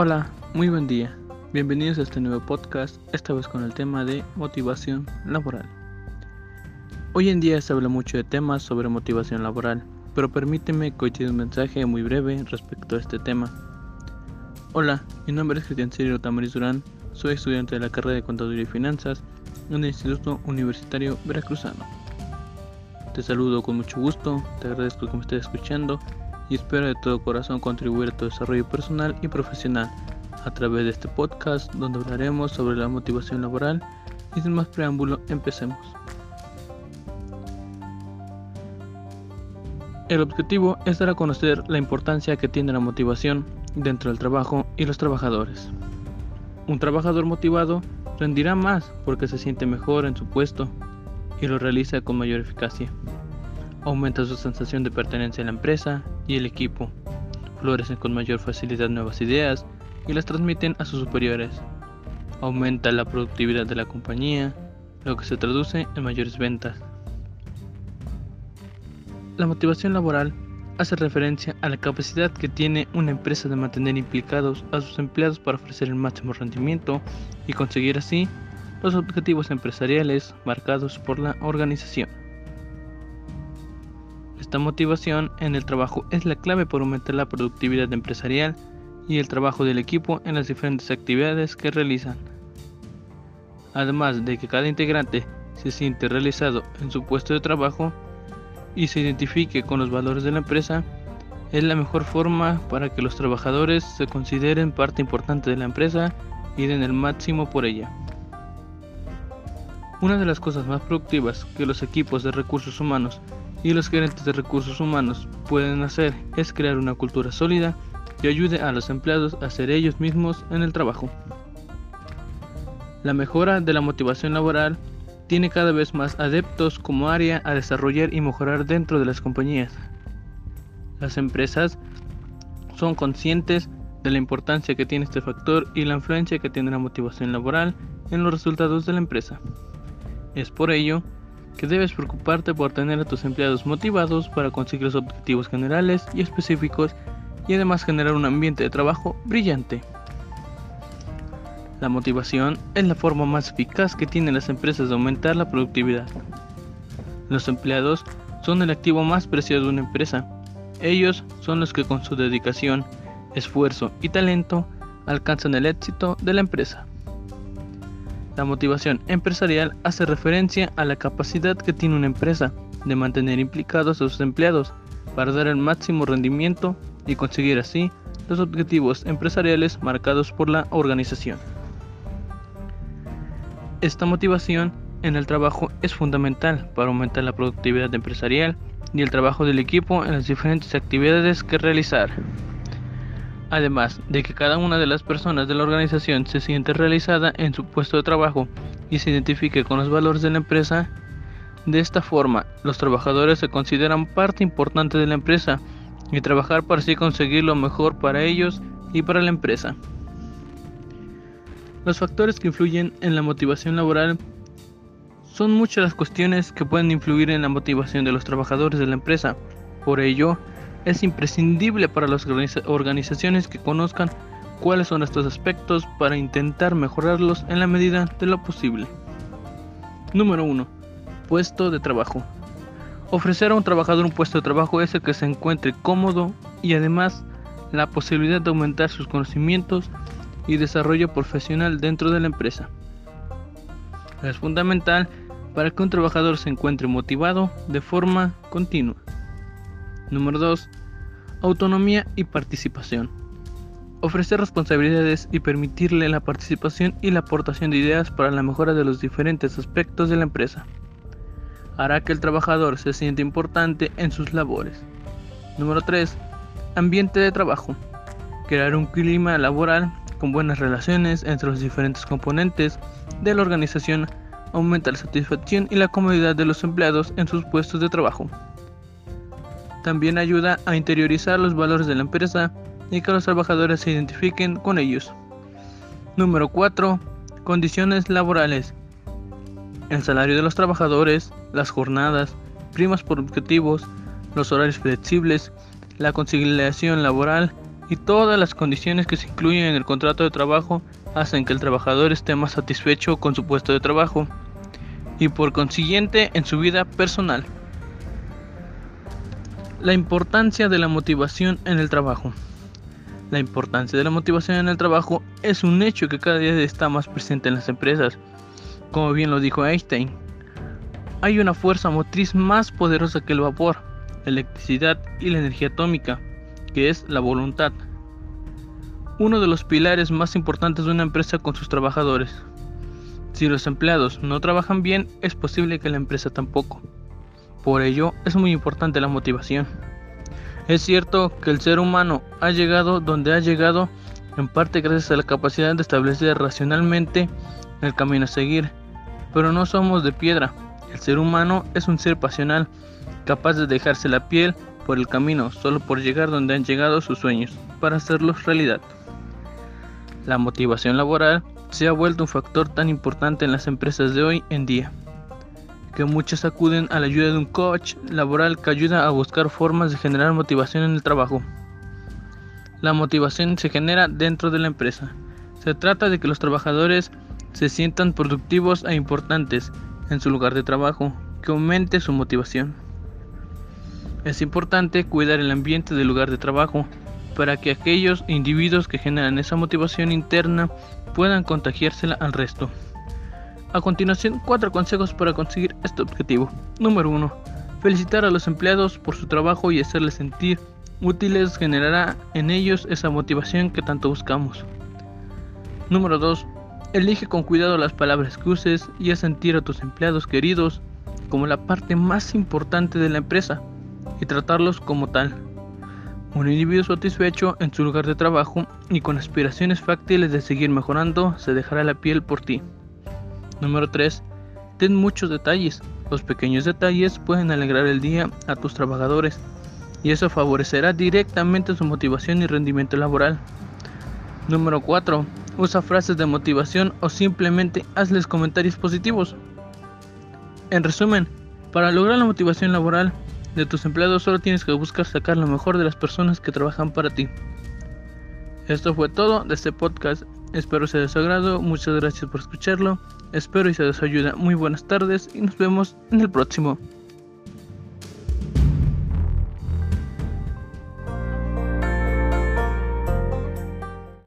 Hola, muy buen día. Bienvenidos a este nuevo podcast, esta vez con el tema de motivación laboral. Hoy en día se habla mucho de temas sobre motivación laboral, pero permíteme que un mensaje muy breve respecto a este tema. Hola, mi nombre es Cristian Sirio Tamariz Durán, soy estudiante de la carrera de Contaduría y Finanzas en el Instituto Universitario Veracruzano. Te saludo con mucho gusto, te agradezco que me estés escuchando y espero de todo corazón contribuir a tu desarrollo personal y profesional a través de este podcast donde hablaremos sobre la motivación laboral y sin más preámbulo empecemos. El objetivo es dar a conocer la importancia que tiene la motivación dentro del trabajo y los trabajadores. Un trabajador motivado rendirá más porque se siente mejor en su puesto y lo realiza con mayor eficacia aumenta su sensación de pertenencia a la empresa y el equipo, florecen con mayor facilidad nuevas ideas y las transmiten a sus superiores, aumenta la productividad de la compañía, lo que se traduce en mayores ventas. La motivación laboral hace referencia a la capacidad que tiene una empresa de mantener implicados a sus empleados para ofrecer el máximo rendimiento y conseguir así los objetivos empresariales marcados por la organización. Esta motivación en el trabajo es la clave para aumentar la productividad empresarial y el trabajo del equipo en las diferentes actividades que realizan. Además de que cada integrante se siente realizado en su puesto de trabajo y se identifique con los valores de la empresa, es la mejor forma para que los trabajadores se consideren parte importante de la empresa y den el máximo por ella. Una de las cosas más productivas que los equipos de recursos humanos y los gerentes de recursos humanos pueden hacer es crear una cultura sólida que ayude a los empleados a ser ellos mismos en el trabajo. La mejora de la motivación laboral tiene cada vez más adeptos como área a desarrollar y mejorar dentro de las compañías. Las empresas son conscientes de la importancia que tiene este factor y la influencia que tiene la motivación laboral en los resultados de la empresa. Es por ello que debes preocuparte por tener a tus empleados motivados para conseguir los objetivos generales y específicos y además generar un ambiente de trabajo brillante. La motivación es la forma más eficaz que tienen las empresas de aumentar la productividad. Los empleados son el activo más preciado de una empresa. Ellos son los que con su dedicación, esfuerzo y talento alcanzan el éxito de la empresa. La motivación empresarial hace referencia a la capacidad que tiene una empresa de mantener implicados a sus empleados para dar el máximo rendimiento y conseguir así los objetivos empresariales marcados por la organización. Esta motivación en el trabajo es fundamental para aumentar la productividad empresarial y el trabajo del equipo en las diferentes actividades que realizar. Además de que cada una de las personas de la organización se siente realizada en su puesto de trabajo y se identifique con los valores de la empresa, de esta forma los trabajadores se consideran parte importante de la empresa y trabajar para así conseguir lo mejor para ellos y para la empresa. Los factores que influyen en la motivación laboral son muchas las cuestiones que pueden influir en la motivación de los trabajadores de la empresa. Por ello, es imprescindible para las organizaciones que conozcan cuáles son estos aspectos para intentar mejorarlos en la medida de lo posible. Número 1. Puesto de trabajo. Ofrecer a un trabajador un puesto de trabajo es el que se encuentre cómodo y además la posibilidad de aumentar sus conocimientos y desarrollo profesional dentro de la empresa. Es fundamental para que un trabajador se encuentre motivado de forma continua. Número 2. Autonomía y participación. Ofrecer responsabilidades y permitirle la participación y la aportación de ideas para la mejora de los diferentes aspectos de la empresa. Hará que el trabajador se sienta importante en sus labores. Número 3. Ambiente de trabajo. Crear un clima laboral con buenas relaciones entre los diferentes componentes de la organización aumenta la satisfacción y la comodidad de los empleados en sus puestos de trabajo. También ayuda a interiorizar los valores de la empresa y que los trabajadores se identifiquen con ellos. Número 4. Condiciones laborales. El salario de los trabajadores, las jornadas, primas por objetivos, los horarios flexibles, la conciliación laboral y todas las condiciones que se incluyen en el contrato de trabajo hacen que el trabajador esté más satisfecho con su puesto de trabajo y por consiguiente en su vida personal. La importancia de la motivación en el trabajo. La importancia de la motivación en el trabajo es un hecho que cada día está más presente en las empresas. Como bien lo dijo Einstein, hay una fuerza motriz más poderosa que el vapor, la electricidad y la energía atómica, que es la voluntad. Uno de los pilares más importantes de una empresa con sus trabajadores. Si los empleados no trabajan bien, es posible que la empresa tampoco. Por ello, es muy importante la motivación. Es cierto que el ser humano ha llegado donde ha llegado en parte gracias a la capacidad de establecer racionalmente el camino a seguir, pero no somos de piedra. El ser humano es un ser pasional, capaz de dejarse la piel por el camino solo por llegar donde han llegado sus sueños, para hacerlos realidad. La motivación laboral se ha vuelto un factor tan importante en las empresas de hoy en día que muchos acuden a la ayuda de un coach laboral que ayuda a buscar formas de generar motivación en el trabajo. La motivación se genera dentro de la empresa. Se trata de que los trabajadores se sientan productivos e importantes en su lugar de trabajo, que aumente su motivación. Es importante cuidar el ambiente del lugar de trabajo para que aquellos individuos que generan esa motivación interna puedan contagiársela al resto. A continuación, cuatro consejos para conseguir este objetivo. Número 1. Felicitar a los empleados por su trabajo y hacerles sentir útiles generará en ellos esa motivación que tanto buscamos. Número 2. Elige con cuidado las palabras que uses y haz sentir a tus empleados queridos como la parte más importante de la empresa y tratarlos como tal. Un individuo satisfecho en su lugar de trabajo y con aspiraciones fáctiles de seguir mejorando se dejará la piel por ti. Número 3. Ten muchos detalles. Los pequeños detalles pueden alegrar el día a tus trabajadores y eso favorecerá directamente su motivación y rendimiento laboral. Número 4. Usa frases de motivación o simplemente hazles comentarios positivos. En resumen, para lograr la motivación laboral de tus empleados solo tienes que buscar sacar lo mejor de las personas que trabajan para ti. Esto fue todo de este podcast. Espero sea de su agrado. Muchas gracias por escucharlo. Espero y se les ayuda. Muy buenas tardes y nos vemos en el próximo.